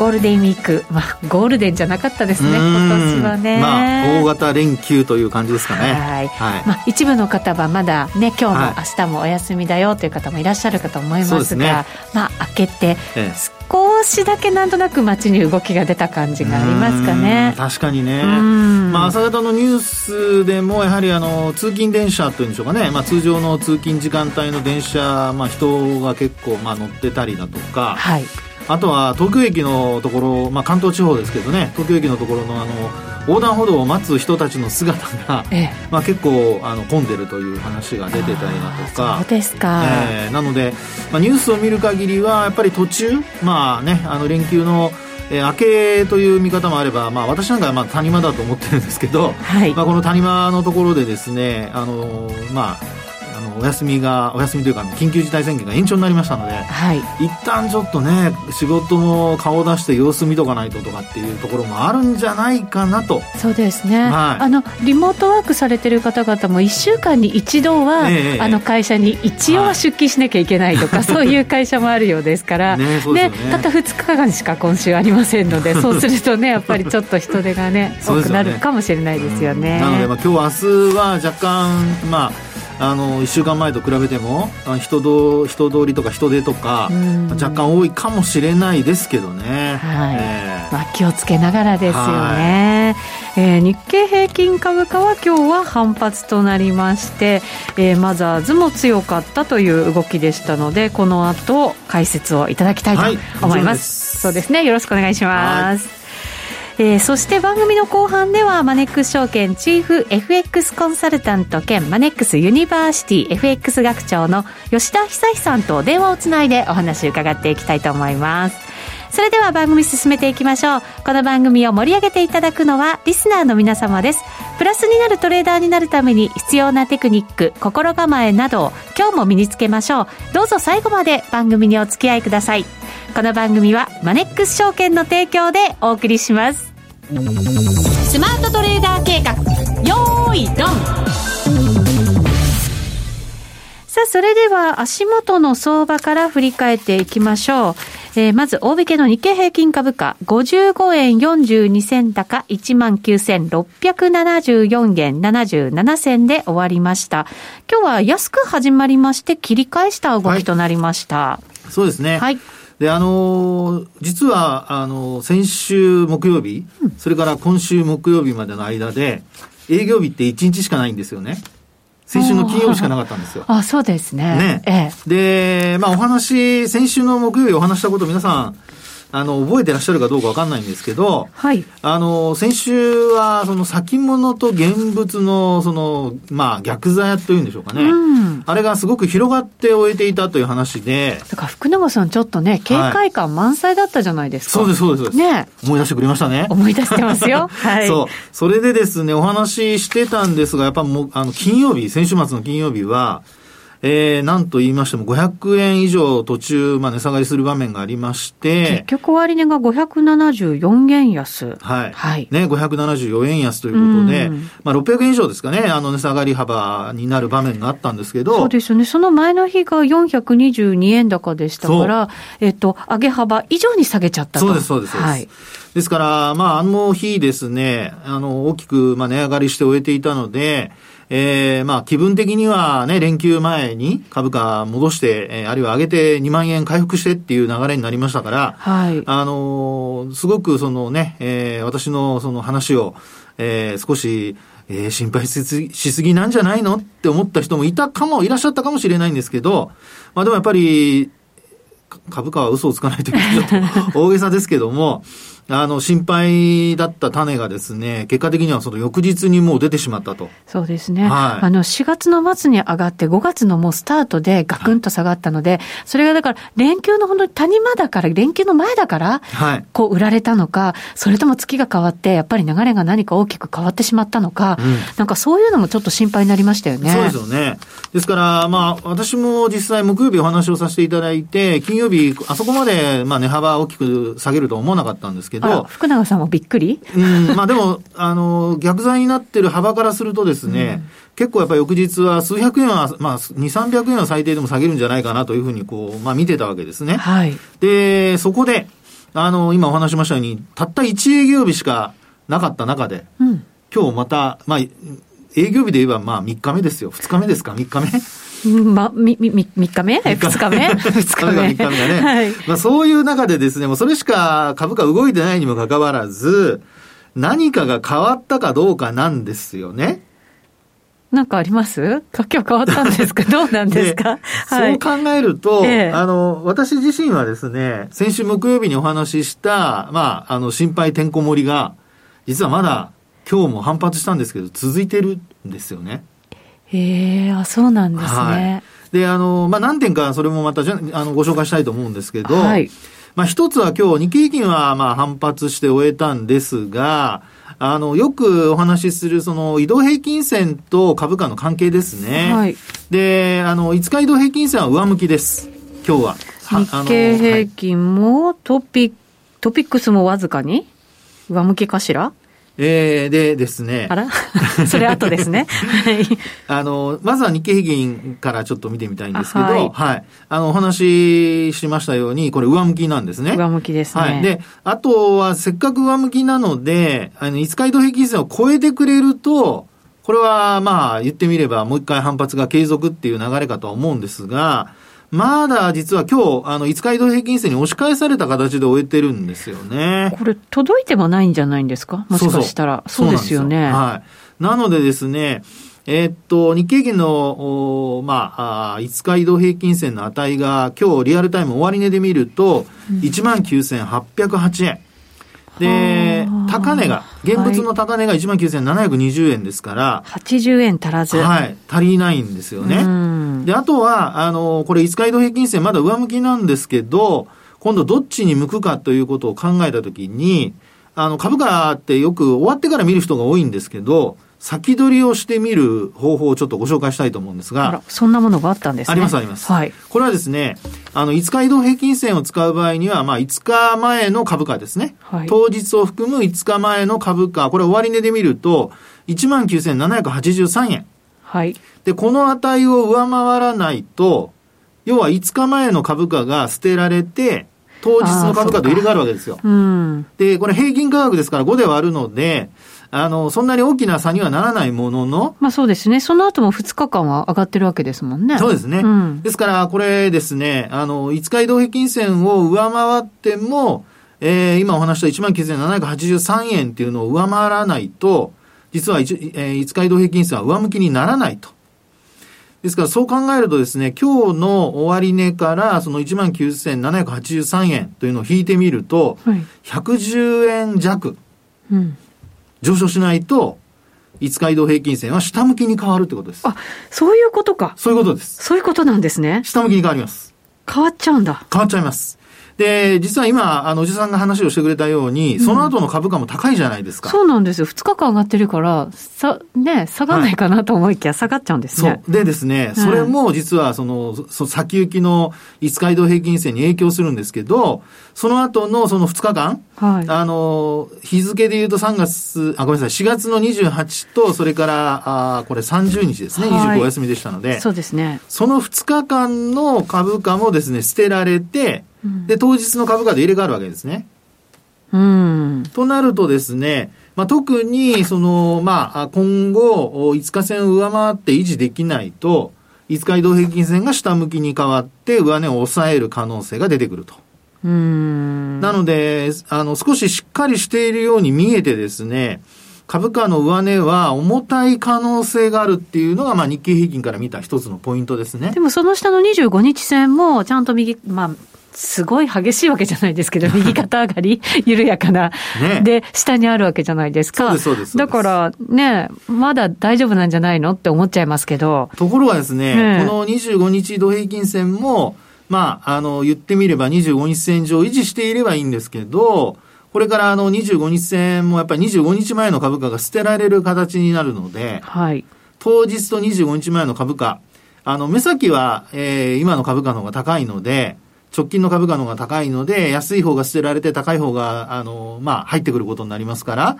ゴールデンウィーク、まあ、ゴールデンじゃなかったですね、今年はね。まあ、大型連休という感じですかね。はい。はい、まあ、一部の方はまだね、今日も明日もお休みだよという方もいらっしゃるかと思いますが、ね、まあ、明けて、少しだけなんとなく街に動きが出た感じがありますかね。確かにね。まあ、朝方のニュースでも、やはりあの、通勤電車というんでしょうかね、まあ、通常の通勤時間帯の電車、まあ、人が結構、まあ、乗ってたりだとか、はい。あとは東京駅のところ、まあ、関東地方ですけどね東京駅のところのあの横断歩道を待つ人たちの姿が、ええ、まあ、結構あの混んでるという話が出てたりだとか。そうですか、えー、なので、まあ、ニュースを見る限りはやっぱり途中、まあね、あの連休のえー、明けという見方もあれば、まあ、私なんかはまあ谷間だと思ってるんですけど、はい、まあ、この谷間のところでですね、あのー、まあ、お休みがお休みというか緊急事態宣言が延長になりましたので、はい、一旦ちょっとね仕事も顔を出して様子見とかないととかっていうところもあるんじゃないかなと。そうですね、はい、あのリモートワークされてる方々も1週間に一度は、えー、あの会社に一応は出勤しなきゃいけないとか、はい、そういう会社もあるようですから。ねね、ね、たった2日間しか今週ありませんので そうするとねやっぱりちょっと人手がね 多くなるかもしれないですよね。なので、まあ、今日明日は若干まああの1週間前と比べても人ど人通りとか人手とか若干多いかもしれないですけどね、はい。えー、まあ、気をつけながらですよね、はい、えー、日経平均株価は今日は反発となりまして、えー、マザーズも強かったという動きでしたのでこの後解説をいただきたいと思います、はい、そうですね。よろしくお願いします、えー、そして番組の後半ではマネックス証券チーフ FX コンサルタント兼マネックスユニバーシティ FX 学長の吉田恒さんと電話をつないでお話を伺っていきたいと思います。それでは番組進めていきましょう。この番組を盛り上げていただくのはリスナーの皆様です。プラスになるトレーダーになるために必要なテクニック心構えなどを今日も身につけましょう。どうぞ最後まで番組にお付き合いください。この番組はマネックス証券の提供でお送りします。スマートトレーダー計画よーいドンさあ、それでは足元の相場から振り返っていきましょう。えー、まず、大引けの日経平均株価、55円42銭高、19,674円77銭で終わりました。今日は安く始まりまして、切り返した動きとなりました。はい、そうですね。はい。で、あのー、実は、あのー、先週木曜日、うん、それから今週木曜日までの間で、営業日って1日しかないんですよね。先週の金曜日しかなかったんですよ。あ、そうですね。ね。ええ、で、まあお話、先週の木曜日お話したこと皆さん、あの、覚えてらっしゃるかどうかわかんないんですけど、はい。あの、先週は、その先物と現物の、その、まあ、逆座というんでしょうかね。うん。あれがすごく広がって終えていたという話で。だから福永さんちょっとね、警戒感満載だったじゃないですか。はい、そうです、そうです。ね。思い出してくれましたね。思い出してますよ。はい。そう。それでですね、お話ししてたんですが、やっぱもう、あの、金曜日、先週末の金曜日は、えー、なんと言いましても500円以上途中、まあ、値下がりする場面がありまして。結局終値が574円安。はい。はい。ね、574円安ということで、まあ、600円以上ですかね、あの値下がり幅になる場面があったんですけど。そうですよね。その前の日が422円高でしたから、えっと、上げ幅以上に下げちゃったと。そうです、そうです。はい。ですから、まあ、あの日ですね、あの、大きく、まあ、値上がりして終えていたので、えー、まあ、気分的にはね、連休前に株価戻して、えー、あるいは上げて2万円回復してっていう流れになりましたから、はい。あのー、すごくそのね、えー、私のその話を、えー、少し、えー、心配しすぎなんじゃないのって思った人もいたかも、いらっしゃったかもしれないんですけど、まあでもやっぱり、株価は嘘をつかないというちょっと大げさですけども、あの、心配だった種がですね、結果的にはその翌日にもう出てしまったと。そうですね。はいあの、4月の末に上がって、5月のもうスタートでガクンと下がったので、それがだから、連休の本当に谷間だから、連休の前だから、はい。こう売られたのか、それとも月が変わって、やっぱり流れが何か大きく変わってしまったのか、うんなんかそういうのもちょっと心配になりましたよね。そうですよね。ですから、まあ、私も実際木曜日お話をさせていただいて、金曜日、あそこまで、まあ、値幅大きく下げるとは思わなかったんですけあらど、福永さんもびっくり？うん、まあでも、あの、逆剤になってる幅からするとですね、結構やっぱり翌日は数百円は、まあ、2、300円は最低でも下げるんじゃないかなというふうに、こう、まあ見てたわけですね。はい。で、そこで、あの、今お話ししましたように、たった1営業日しかなかった中で、うん。今日また、まあ、営業日で言えば、まあ、3日目ですよ。2日目ですか ?3 日目うんま、み、み、み、3日目 ?2 日目二日目？が3日目がね。はい。まあそういう中でですね、もうそれしか株価動いてないにもかかわらず、何かが変わったかどうかなんですよね。なんかあります？か今日変わったんですか？どうなんですか？はい。そう考えると、ええあの、私自身はですね、先週木曜日にお話しした、まあ、あの、心配てんこ盛りが、実はまだ今日も反発したんですけど、続いてるんですよね。へえ、あ、そうなんですね。で、あの、まあ、何点かそれもまたじゃ、あの、ご紹介したいと思うんですけど、はい。まあ、一つは今日、日経平均はまあ反発して終えたんですが、あの、よくお話しする、その、移動平均線と株価の関係ですね。はい。で、あの、5日移動平均線は上向きです。今日は。は日経平均もトピ、トピックスもわずかに上向きかしら？えーでですねあ、ら？それ後ですね。はい。あの、まずは日経平均からちょっと見てみたいんですけど、あははいい、あの、お話ししましたように、これ上向きなんですね。上向きですね。はい。で、あとはせっかく上向きなので、あの、5日移動平均線を超えてくれると、これはまあ言ってみればもう一回反発が継続っていう流れかとは思うんですが、まだ実は今日、あの、5日移動平均線に押し返された形で終えてるんですよね。これ届いてもないんじゃないんですか？もしかしたら。そうですよね。はい。なのでですね、えーっと、日経平均の、おまあ、あー5日移動平均線の値が今日リアルタイム終値で見ると、19,808円。では、あ高値が、現物の高値が19,720円ですから、80円足らず。はい、足りないんですよね。うんで、あとは、あの、これ5日移動平均線まだ上向きなんですけど、今度どっちに向くかということを考えたときに、あの、株価ってよく終わってから見る人が多いんですけど、先取りをしてみる方法をちょっとご紹介したいと思うんですがそんなものがあったんですね。ありますありますはい。これはですね、あの、5日移動平均線を使う場合には、まあ、5日前の株価ですね。はい当日を含む5日前の株価、これ終値で見ると、19,783円。はい。で、この値を上回らないと、要は5日前の株価が捨てられて、当日の株価と入れ替わるわけですよ。うん。で、これ平均価格ですから5で割るので、あの、そんなに大きな差にはならないものの、まあそうですね。その後も2日間は上がってるわけですもんね。そうですね。うん。ですから、これですね、あの、5日移動平均線を上回っても、えー今お話した19,783円っていうのを上回らないと、実は一、えー5日移動平均線は上向きにならないと。ですから、そう考えるとですね、今日の終値から、その19,783円というのを引いてみると、はい。110円弱うん。上昇しないと、5日移動平均線は下向きに変わるってことです。あ、そういうことか。そういうことです。そういうことなんですね。下向きに変わります。変わっちゃうんだ。変わっちゃいます。で、実は今、あの、おじさんが話をしてくれたように、その後の株価も高いじゃないですか。そうなんですよ。2日間上がってるから、さ、ね、下がんないかなと思いきや下がっちゃうんですね。そう。でですね、うんそれも実はその、そ先行きの5日移動平均線に影響するんですけど、その後のその2日間、はい。あの、日付で言うと3月、あ、ごめんなさい、4月の28と、それから、あこれ30日ですね、はい25お休みでしたので、そうですね。その2日間の株価もですね、捨てられて、うんで、当日の株価で入れ替わるわけですね。うん。となるとですね、まあ、特に、その、まあ、今後、5日線を上回って維持できないと、5日移動平均線が下向きに変わって、上値を抑える可能性が出てくると。うん。なので、あの、少ししっかりしているように見えてですね、株価の上値は重たい可能性があるっていうのが、まあ、日経平均から見た一つのポイントですねで。もその下の25日線もちゃんと右、まあ、すごい激しいわけじゃないですけど、右肩上がり、緩やかな、ねで、下にあるわけじゃないですか。そうですそうですだから、ね、まだ大丈夫なんじゃないのって思っちゃいますけど。ところがですね、ええこの25日移動平均線も、まあ、あの、言ってみれば25日線上維持していればいいんですけど、これからあの25日線もやっぱり25日前の株価が捨てられる形になるので、はい。当日と25日前の株価、あの、目先は、えー今の株価の方が高いので、直近の株価の方が高いので、安い方が捨てられて高い方が、あの、まあ、入ってくることになりますから、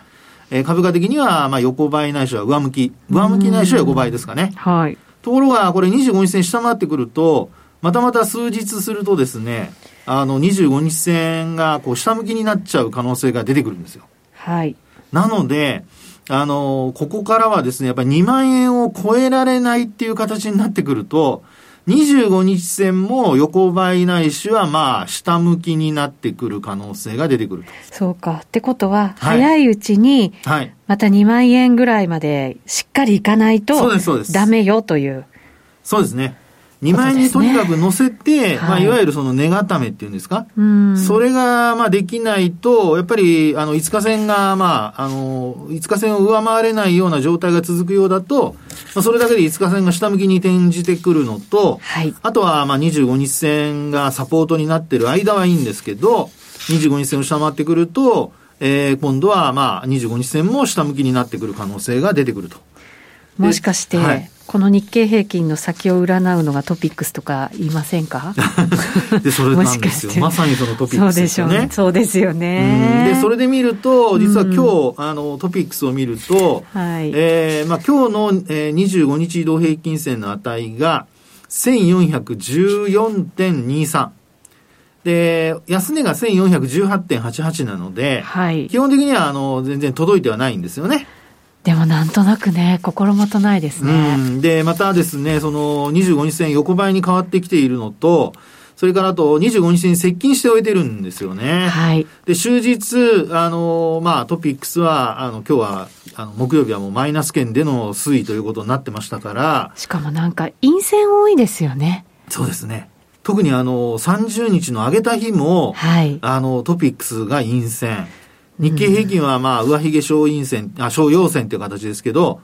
えー株価的には、まあ、横ばいないしは上向き。上向きないしは横ばいですかね。はい。ところが、これ25日線下回ってくると、またまた数日するとですね、あの、25日線が、こう、下向きになっちゃう可能性が出てくるんですよ。はい。なので、あの、ここからはですね、やっぱり2万円を超えられないっていう形になってくると、25日線も横ばいないしは、まあ、下向きになってくる可能性が出てくるそうか。ってことは、はい早いうちに。また2万円ぐらいまでしっかりいかないと、ダメよという。そうですね。2万円にとにかく乗せて、まあ、はいいわゆるその値固めっていうんですか、うん。それが、まあ、できないと、やっぱり、あの、5日線が、まあ、あの、5日線を上回れないような状態が続くようだと、まあ、それだけで5日線が下向きに転じてくるのと、はい。あとは、まあ、25日線がサポートになってる間はいいんですけど、25日線を下回ってくると、えー、今度は、まあ、25日線も下向きになってくる可能性が出てくると。もしかして、はいこの日経平均の先を占うのがトピックスとか言いませんか？で、それなんですよ。てまさにそのトピックスそうですよね。そうですようんね。で、それで見ると、実は今日、あの、トピックスを見ると、はいえーまあ、今日の、えー、25日移動平均線の値が、1414.23。で、安値が1418.88なので、はい。基本的には、あの、全然届いてはないんですよね。でもなんとなくね、心もとないですね。うん。で、またですね、その25日線横ばいに変わってきているのと、それからあと25日線に接近して終えてるんですよね。はい。で、終日、あの、まあ、トピックスは、あの、今日は、あの、木曜日はもうマイナス圏での推移ということになってましたから、しかもなんか陰線多いですよね。そうですね。特にあの、30日の上げた日も、はい。あの、トピックスが陰線。日経平均はまあ、上髭小陰線、あ、小陽線っていう形ですけど、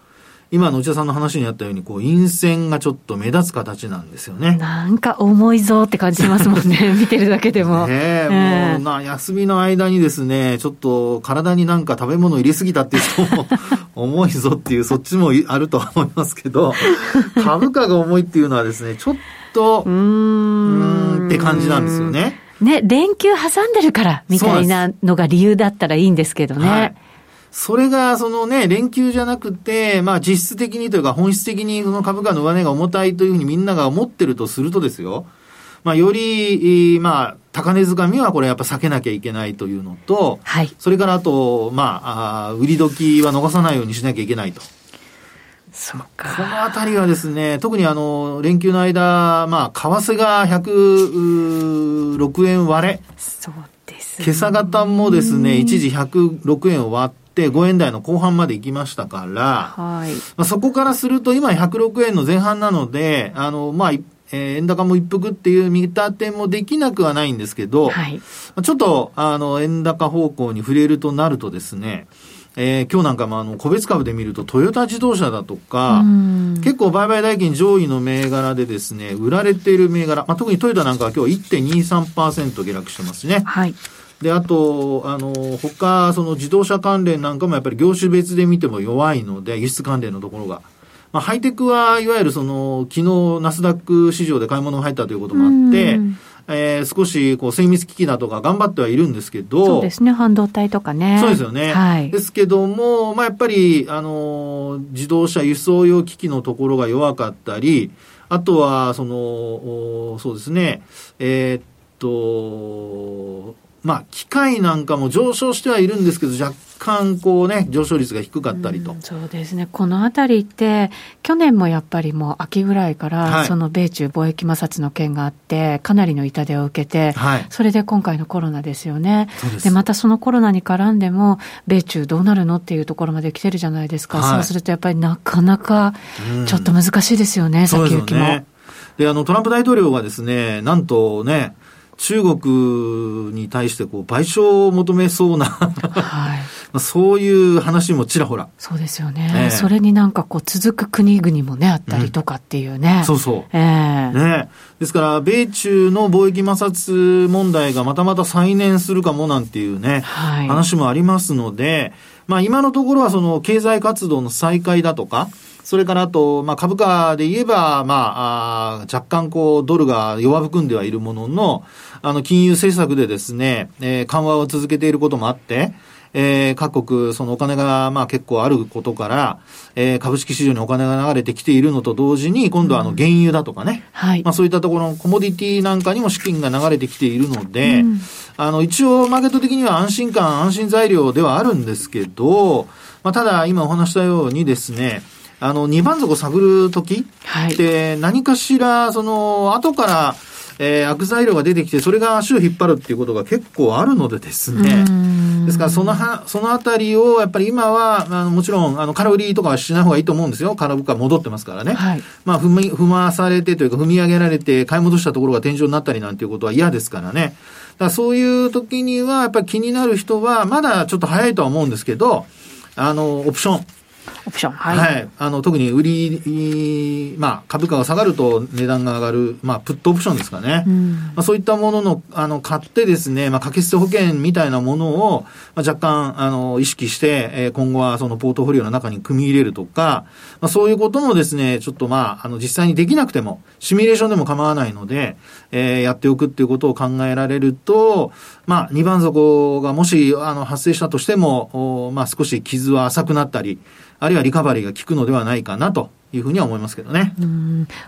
今の内田さんの話にあったように、こう、陰線がちょっと目立つ形なんですよね。なんか重いぞって感じしますもんね。見てるだけでも。ねえ、ええもうな、休みの間にですね、ちょっと体になんか食べ物入れすぎたっていう人も 重いぞっていう、そっちもあるとは思いますけど、株価が重いっていうのはですね、ちょっと、うんって感じなんですよ。ね。ね、連休挟んでるから、みたいなのが理由だったらいいんですけどね。はい。それが、そのね、連休じゃなくて、まあ実質的にというか本質的にその株価の上値が重たいというふうにみんなが思ってるとするとですよ、まあより、まあ、高値掴みはこれやっぱ避けなきゃいけないというのと、はい。それからあと、まあ、あー売り時は逃さないようにしなきゃいけないと。そうこか。のあたりはですね、特にあの、連休の間、まあ、為替が106円割れ、そうです、今朝方もですね、一時106円を割って5円台の後半まで行きましたから、はい。まあ、そこからすると今106円の前半なので、あの、まあ、いえー円高も一服っていう見立てもできなくはないんですけど、はい。まあちょっと、あの、円高方向に触れるとなるとですね、えー今日なんかもあの、個別株で見るとトヨタ自動車だとか、うん結構売買代金上位の銘柄でですね、売られている銘柄、まあ、特にトヨタなんかは今日1.23%下落してますね。はい。で、あと、あの、他、その自動車関連なんかもやっぱり業種別で見ても弱いので、輸出関連のところが。まあ、ハイテクはいわゆるその、昨日ナスダック市場で買い物が入ったということもあってうん、えー少しこう精密機器だとか頑張ってはいるんですけど、そうですね。半導体とかね。そうですよね。はいで。すけども、まあ、やっぱり、あの、自動車輸送用機器のところが弱かったり、あとは、その、おそうですね、えーっと、まあ、機械なんかも上昇してはいるんですけど、若干こうね、上昇率が低かったりと。うんそうですね。このあたりって、去年もやっぱりもう秋ぐらいから、はいその米中貿易摩擦の件があって、かなりの痛手を受けて、はい。それで今回のコロナですよね。でまたそのコロナに絡んでも、米中どうなるのっていうところまで来てるじゃないですか。はいそうするとやっぱりなかなかうんちょっと難しいですよね、そうですよ先行きも。ね。で、あの、トランプ大統領がですね、なんとね、中国に対してこう賠償を求めそうな、はい、そういう話もちらほら。そうですよね。えー、それになんかこう続く国々もね、あったりとかっていうね。うん、そうそう。えー、ね。ですから、米中の貿易摩擦問題がまたまた再燃するかもなんていうね、はい、話もありますので、まあ今のところはその経済活動の再開だとか、それからあと、まあ、株価で言えば、まあ、あ若干こう、ドルが弱含んではいるものの、あの、金融政策でですね、えー、緩和を続けていることもあって、えー、各国、そのお金が、まあ結構あることから、えー、株式市場にお金が流れてきているのと同時に、今度はあの、原油だとかね、うん、はい。まあそういったところのコモディティなんかにも資金が流れてきているので、うん、あの、一応、マーケット的には安心感、安心材料ではあるんですけど、まあただ、今お話したようにですね、あの、二番底を探るときって、何かしら、その、後から、えー、悪材料が出てきて、それが足を引っ張るっていうことが結構あるのでですね。ですから、そのは、そのあたりを、やっぱり今は、あのもちろん、あの、空売りとかはしない方がいいと思うんですよ。空売りが戻ってますからね。はい、まあ、踏み、踏まされてというか、踏み上げられて、買い戻したところが天井になったりなんていうことは嫌ですからね。だそういう時には、やっぱり気になる人は、まだちょっと早いとは思うんですけど、あの、オプション。オプション。はい。はい。あの、特に売り、まあ、株価が下がると値段が上がる、まあ、プットオプションですかね。うん、まあ、そういったものの、あの、買ってですね、まあ、掛け捨て保険みたいなものを、まあ、若干、あの、意識して、えー、今後はそのポートフォリオの中に組み入れるとか、まあ、そういうこともですね、ちょっとまあ、あの、実際にできなくても、シミュレーションでも構わないので、えー、やっておくっていうことを考えられると、まあ、二番底がもし、あの、発生したとしても、おまあ、少し傷は浅くなったり、あるいはリカバリーが効くのではないかなというふうには思いますけどね。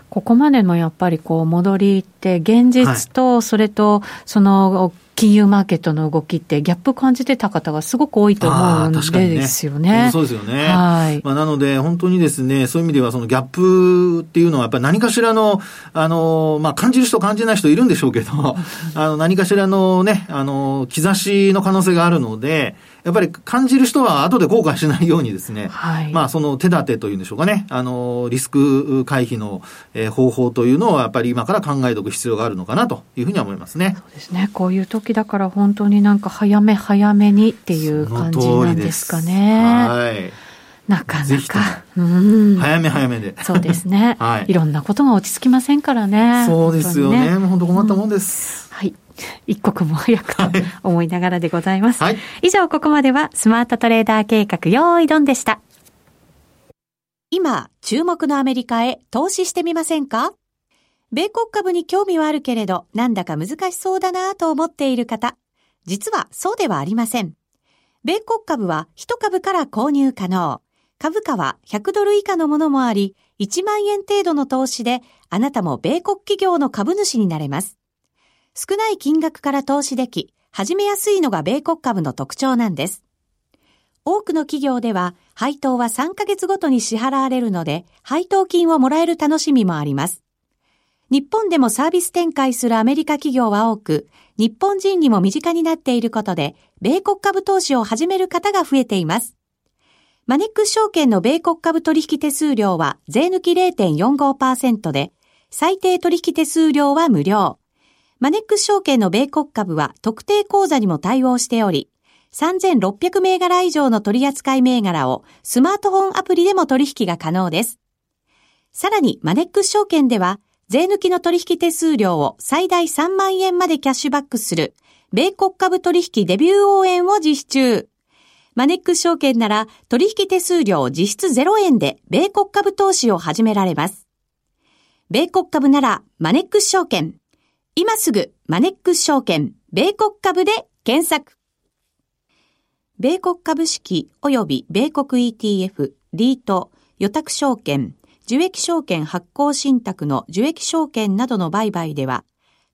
ここまでのやっぱりこう戻りって現実とそれとその金融マーケットの動きってギャップ感じてた方がすごく多いと思うんですよね。ねそうですよね。はい。まあ、なので本当にですね、そういう意味ではそのギャップっていうのはやっぱり何かしらの、あの、まあ、感じる人感じない人いるんでしょうけど、あの、何かしらのね、あの、兆しの可能性があるので、やっぱり感じる人は後で後悔しないようにですね、はい、まあその手立てというんでしょうかね、あの、リスク回避の、え方法というのをやっぱり今から考えておく必要があるのかなというふうには思いますね。そうですね。こういう時だから本当になんか早め早めにっていう感じなんですかね。はい。なかなか。うん、早め早めで。そうですね。はい。いろんなことが落ち着きませんからね。そうですよね。本当困ったもんです。うん、はい。一刻も早くと思いながらでございます。はい、以上、ここまではスマートトレーダー計画用意ドンでした。今、注目のアメリカへ投資してみませんか？米国株に興味はあるけれど、なんだか難しそうだなと思っている方。実はそうではありません。米国株は1株から購入可能。株価は100ドル以下のものもあり、1万円程度の投資で、あなたも米国企業の株主になれます。少ない金額から投資でき、始めやすいのが米国株の特徴なんです。多くの企業では配当は3ヶ月ごとに支払われるので、配当金をもらえる楽しみもあります。日本でもサービス展開するアメリカ企業は多く、日本人にも身近になっていることで、米国株投資を始める方が増えています。マネックス証券の米国株取引手数料は税抜き0.45%で、最低取引手数料は無料。マネックス証券の米国株は特定口座にも対応しており、3600銘柄以上の取扱銘柄をスマートフォンアプリでも取引が可能です。さらにマネックス証券では、税抜きの取引手数料を最大3万円までキャッシュバックする、米国株取引デビュー応援を実施中。マネックス証券なら取引手数料実質0円で米国株投資を始められます。米国株ならマネックス証券。今すぐマネックス証券、米国株で検索。米国株式及び米国 ETF、リート、予託証券、受益証券発行信託の受益証券などの売買では、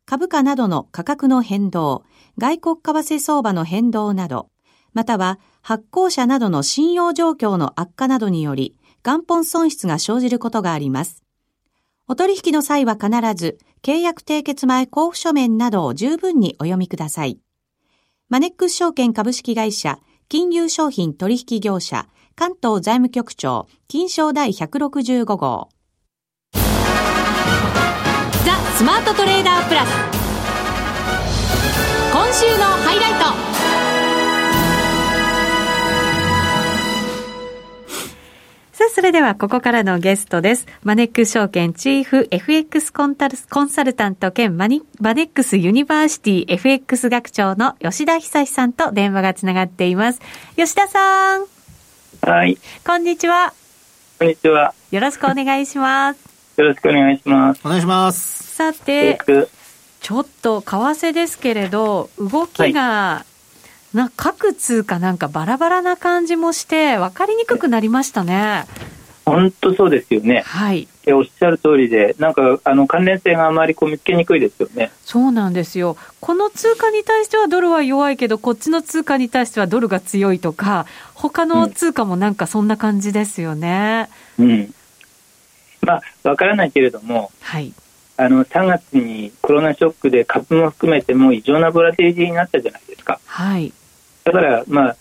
株価などの価格の変動、外国為替相場の変動など、または発行者などの信用状況の悪化などにより、元本損失が生じることがあります。お取引の際は必ず、契約締結前交付書面などを十分にお読みください。マネックス証券株式会社、金融商品取引業者、関東財務局長、金商第165号。ザ・スマートトレーダープラス。今週のハイライトさあ、それではここからのゲストです。マネックス証券チーフ FX コンタルコンサルタント兼マニマネックスユニバーシティ FX 学長の吉田恒さんと電話がつながっています。吉田さん。はい。こんにちは。こんにちは。よろしくお願いします。よろしくお願いします。お願いします。さよて。ちょっと為替ですけれど、動きが、な各通貨なんかバラバラな感じもして、分かりにくくなりましたね。本当そうですよね。はい。えおっしゃる通りで、なんか、あの、関連性があまりこう見つけにくいですよね。そうなんですよ。この通貨に対してはドルは弱いけど、こっちの通貨に対してはドルが強いとか、他の通貨もなんかそんな感じですよね。うん。まあ、わからないけれども、はい。あの、3月にコロナショックで株も含めても異常なボラティリティになったじゃないですか。はい。だから、まあ、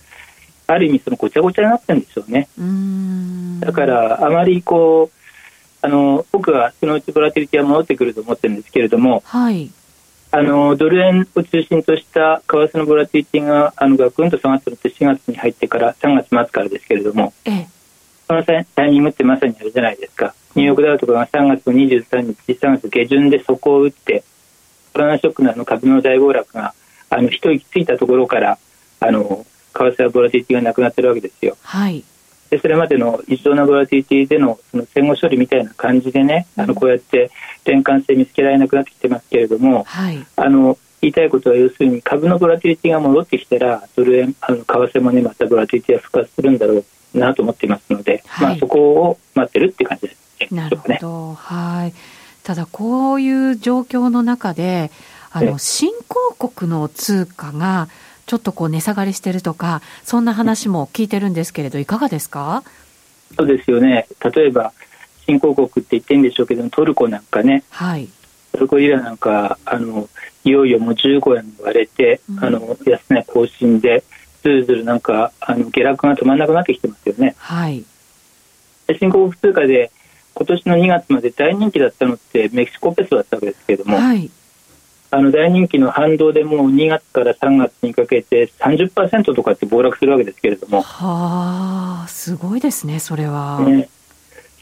ある意味そのごちゃごちゃになってるんでしょうね。う。だから、あまりこう、あの、僕はそのうちボラティリティは戻ってくると思ってるんですけれども、はい。あのドル円を中心とした為替のボラティリティがあのガクンと下がって4月に入ってから3月末からですけれどもええ。そのタイミングってまさにあれじゃないですかニューヨークダウとかが3月の23日3月下旬で底を打ってコロナショックのあの株の大暴落があの一息ついたところからあの為替はボラティリティがなくなってるわけですよはい。でそれまでの異常なボラティリティでのその戦後処理みたいな感じでね、あのこうやって転換性見つけられなくなってきてますけれども、はい。あの言いたいことは要するに株のボラティリティが戻ってきたらドル円あの為替もねまたボラティリティが復活するんだろうなと思っていますので、はいまあ、そこを待ってるって感じですなるほど。はい。ただ、こういう状況の中で、あえの、新興国の通貨が、ちょっとこう値下がりしてるとか、そんな話も聞いてるんですけれど、いかがですか？そうですよね例えば新興国って言ってるんでしょうけどトルコなんかねはい。トルコリラなんかあのいよいよもう15円割れて、うんあの安値更新でずるずるなんかあの下落が止まらなくなってきてますよねはい。で新興国通貨で今年の2月まで大人気だったのってメキシコペソだったわけですけれども、はい。あの大人気の反動でもう2月から3月にかけて30%とかって暴落するわけですけれども、はあ、すごいですね、それは。ね、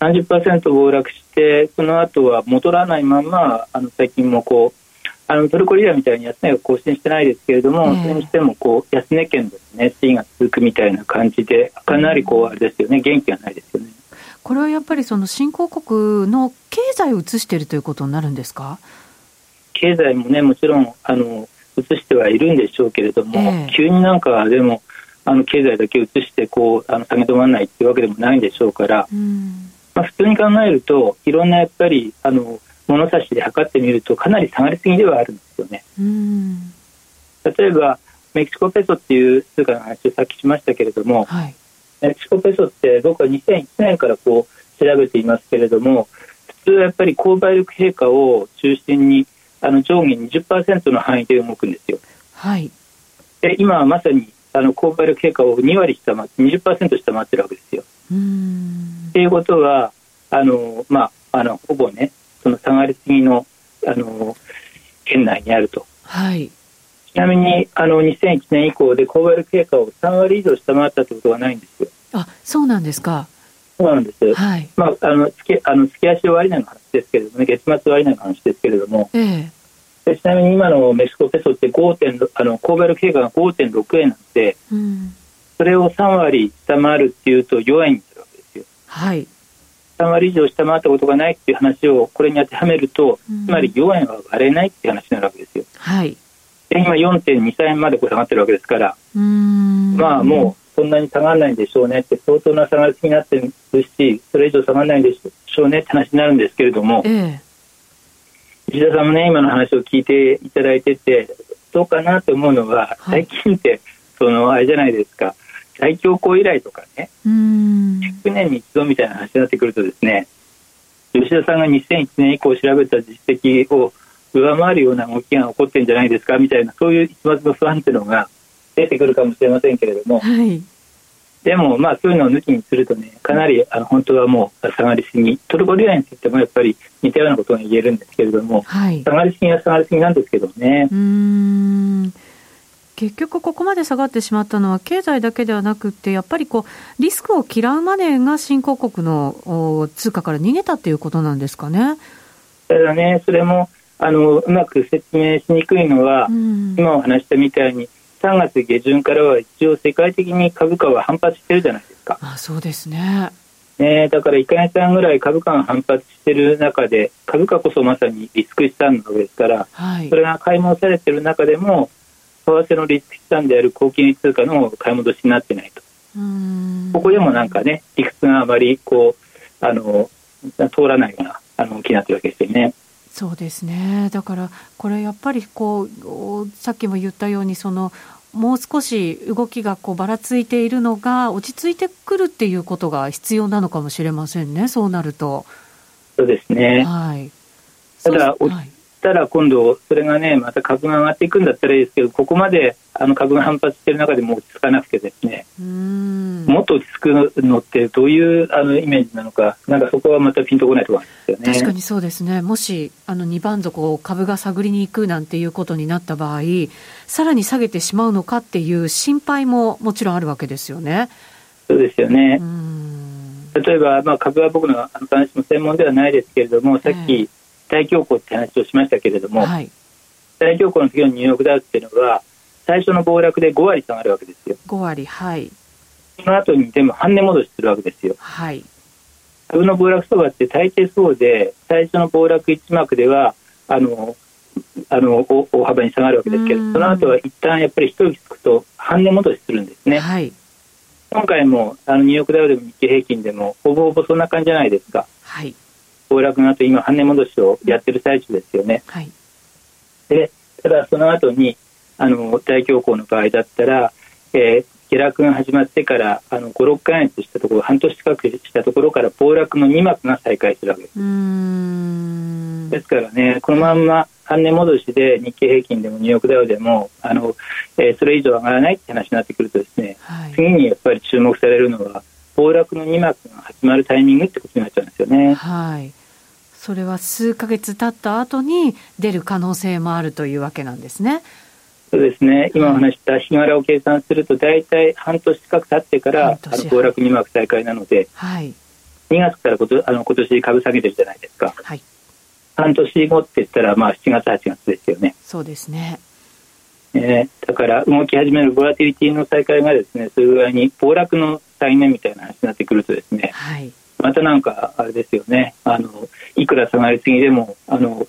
30%暴落してその後は戻らないままあの最近もこうあのトルコリラみたいに安値が更新してないですけれども、ええ。それにしてもこう安値圏ですね推移が続くみたいな感じでかなりこうあれですよね元気がないですよね。これはやっぱりその新興国の経済を移しているということになるんですか？経済もねもちろんあの移してはいるんでしょうけれども、ええ急になんかでもあの経済だけ移してこうあの下げ止まらないっていうわけでもないんでしょうから、うん。まあ、普通に考えるといろんなやっぱりあの物差しで測ってみるとかなり下がりすぎではあるんですよね。うん。例えばメキシコペソっていう通貨の話をさっきしましたけれどもはい。メキシコペソって僕は2001年からこう調べていますけれども普通はやっぱり購買力陛下を中心にあの上下20%の範囲で動くんですよ。はい。で今はまさにあの購買力陛下を2割下回って20%下回ってるわけですよ。うんっていうことはあの、まあ、あのほぼねその下がりすぎのあの圏内にあると。はい。ちなみにあの2001年以降で購買力陛下を3割以上下回ったってことはないんですよ。あ、そうなんですか。そうなんです。はい。まあ、あの月あの月足割値の話ですけれどもね、月末割値の話ですけれども、ええ。でちなみに今のメキシコペソって5.6あの購買力陛下が5.6円なんで、うん。それを3割下回るっていうと4円になるわけですよ。はい。3割以上下回ったことがないっていう話をこれに当てはめると、うんつまり4円は割れないっていう話になるわけですよ。はい。で今4.23円までこう下がってるわけですから、うーん。まあもうそんなに下がらないんでしょうねって相当な下がりすぎになってるし、それ以上下がらないんでしょうねって話になるんですけれども、ええ。石田さんもね今の話を聞いていただいててどうかなと思うのは、はい最近ってそのあれじゃないですか大恐慌以来とかねうーん。100年に一度みたいな話になってくるとですね吉田さんが2001年以降調べた実績を上回るような動きが起こってるんじゃないですかみたいなそういう一末の不安っていうのが出てくるかもしれませんけれどもはい。でもまあそういうのを抜きにするとねかなりあの本当はもう下がりすぎトルコリラについてもやっぱり似たようなことが言えるんですけれどもはい。下がりすぎは下がりすぎなんですけどねうーん。結局ここまで下がってしまったのは経済だけではなくてやっぱりこうリスクを嫌うマネーが新興国の通貨から逃げたっていうことなんですかね。ただねそれもあのうまく説明しにくいのは、うん、今お話したみたいに3月下旬からは一応世界的に株価は反発してるじゃないですか。あそうですねね、だから1か月半ぐらい株価が反発している中で株価こそまさにリスク資産なわけですから、はい、それが買い戻されている中でも為替のリスク資産である高金利通貨の買い戻しになってないとここでもなんかね理屈があまりこうあの通らないようなあの気になってるわけですよね。そうですね。だからこれやっぱりこうさっきも言ったようにそのもう少し動きがこうばらついているのが落ち着いてくるっていうことが必要なのかもしれませんね、そうなると。そうですね、はい、ただ、落ちたら今度、それがね、また株が上がっていくんだったらいいですけど、ここまであの株が反発している中でも落ち着かなくてですね、もっと落ち着くのってどういうあのイメージなのか、なんかそこはまたピンとこないところなんですよね。確かにそうですね。もしあの2番底を株が探りに行くなんていうことになった場合、さらに下げてしまうのかっていう心配ももちろんあるわけですよね。そうですよね。例えば、まあ、株は僕の話も専門ではないですけれども、さっき、えー大恐慌って話をしましたけれども、はい、大恐慌の時のニューヨークダウっていうのは最初の暴落で5割下がるわけですよ。5割はいその後に全部半値戻しするわけですよ。はい。株の暴落相場って大抵そうで最初の暴落1幕ではあのあの大幅に下がるわけですけどその後は一旦やっぱり一息つくと半値戻しするんですね。はい。今回もあのニューヨークダウでも日経平均でもほぼほぼそんな感じじゃないですか。はい。暴落の後今半値戻しをやってる最中ですよね。はい、でただその後にあの大恐慌の場合だったら、えー、下落が始まってからあの56か月したところ半年近くしたところから暴落の2幕が再開するわけです。ですからねこのまんま半値戻しで日経平均でもニューヨークダウでもあの、えー、それ以上上がらないって話になってくるとですね、はい、次にやっぱり注目されるのは暴落の2幕が始まるタイミングってことになっちゃうんですよね。はいそれは数か月経った後に出る可能性もあるというわけなんですね。そうですね。今お話した日柄を計算すると大体半年近く経ってから暴落2幕再開なので、はい、2月からことあの今年株下げてるじゃないですか、はい、半年後って言ったらまあ7月8月ですよね。そうですね、えー、だから動き始めるボラティリティの再開がですねそういう具合に暴落の再燃みたいな話になってくるとですね、はいまたなんかあれですよねあのいくら下がりすぎでもあの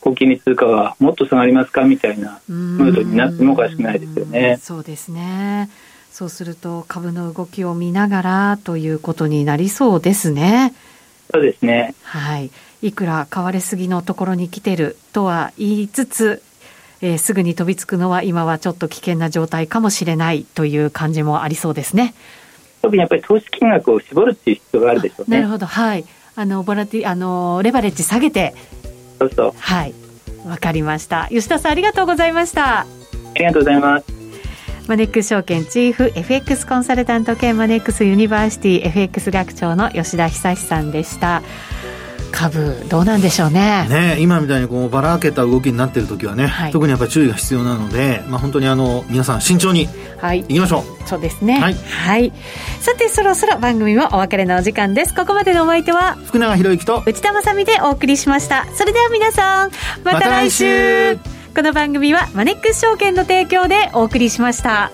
高金利通貨はもっと下がりますかみたいなムードになってもおかしくないですよね。そうですねそうすると株の動きを見ながらということになりそうですね。そうですね。はい。いくら買われすぎのところに来てるとは言いつつ、えー、すぐに飛びつくのは今はちょっと危険な状態かもしれないという感じもありそうですね。特にやっぱり投資金額を絞るっていう必要があるでしょうね。なるほど、はい。あのボラティあのレバレッジ下げて、そうそう。はい。わかりました。吉田さんありがとうございました。ありがとうございます。マネックス証券チーフ FX コンサルタント兼マネックスユニバーシティ FX 学長の吉田恒さんでした。株どうなんでしょうね。ね今みたいにこうばらけた動きになっている時はね、はい、特にやっぱり注意が必要なので、まあ、本当にあの皆さん慎重にい。きましょう、はい、そうですね、はい、はい、さてそろそろ番組もお別れのお時間です。ここまでのお相手は福永博之と内田まさでお送りしました。それでは皆さんまた来週。ま、この番組はマネックス証券の提供でお送りしました。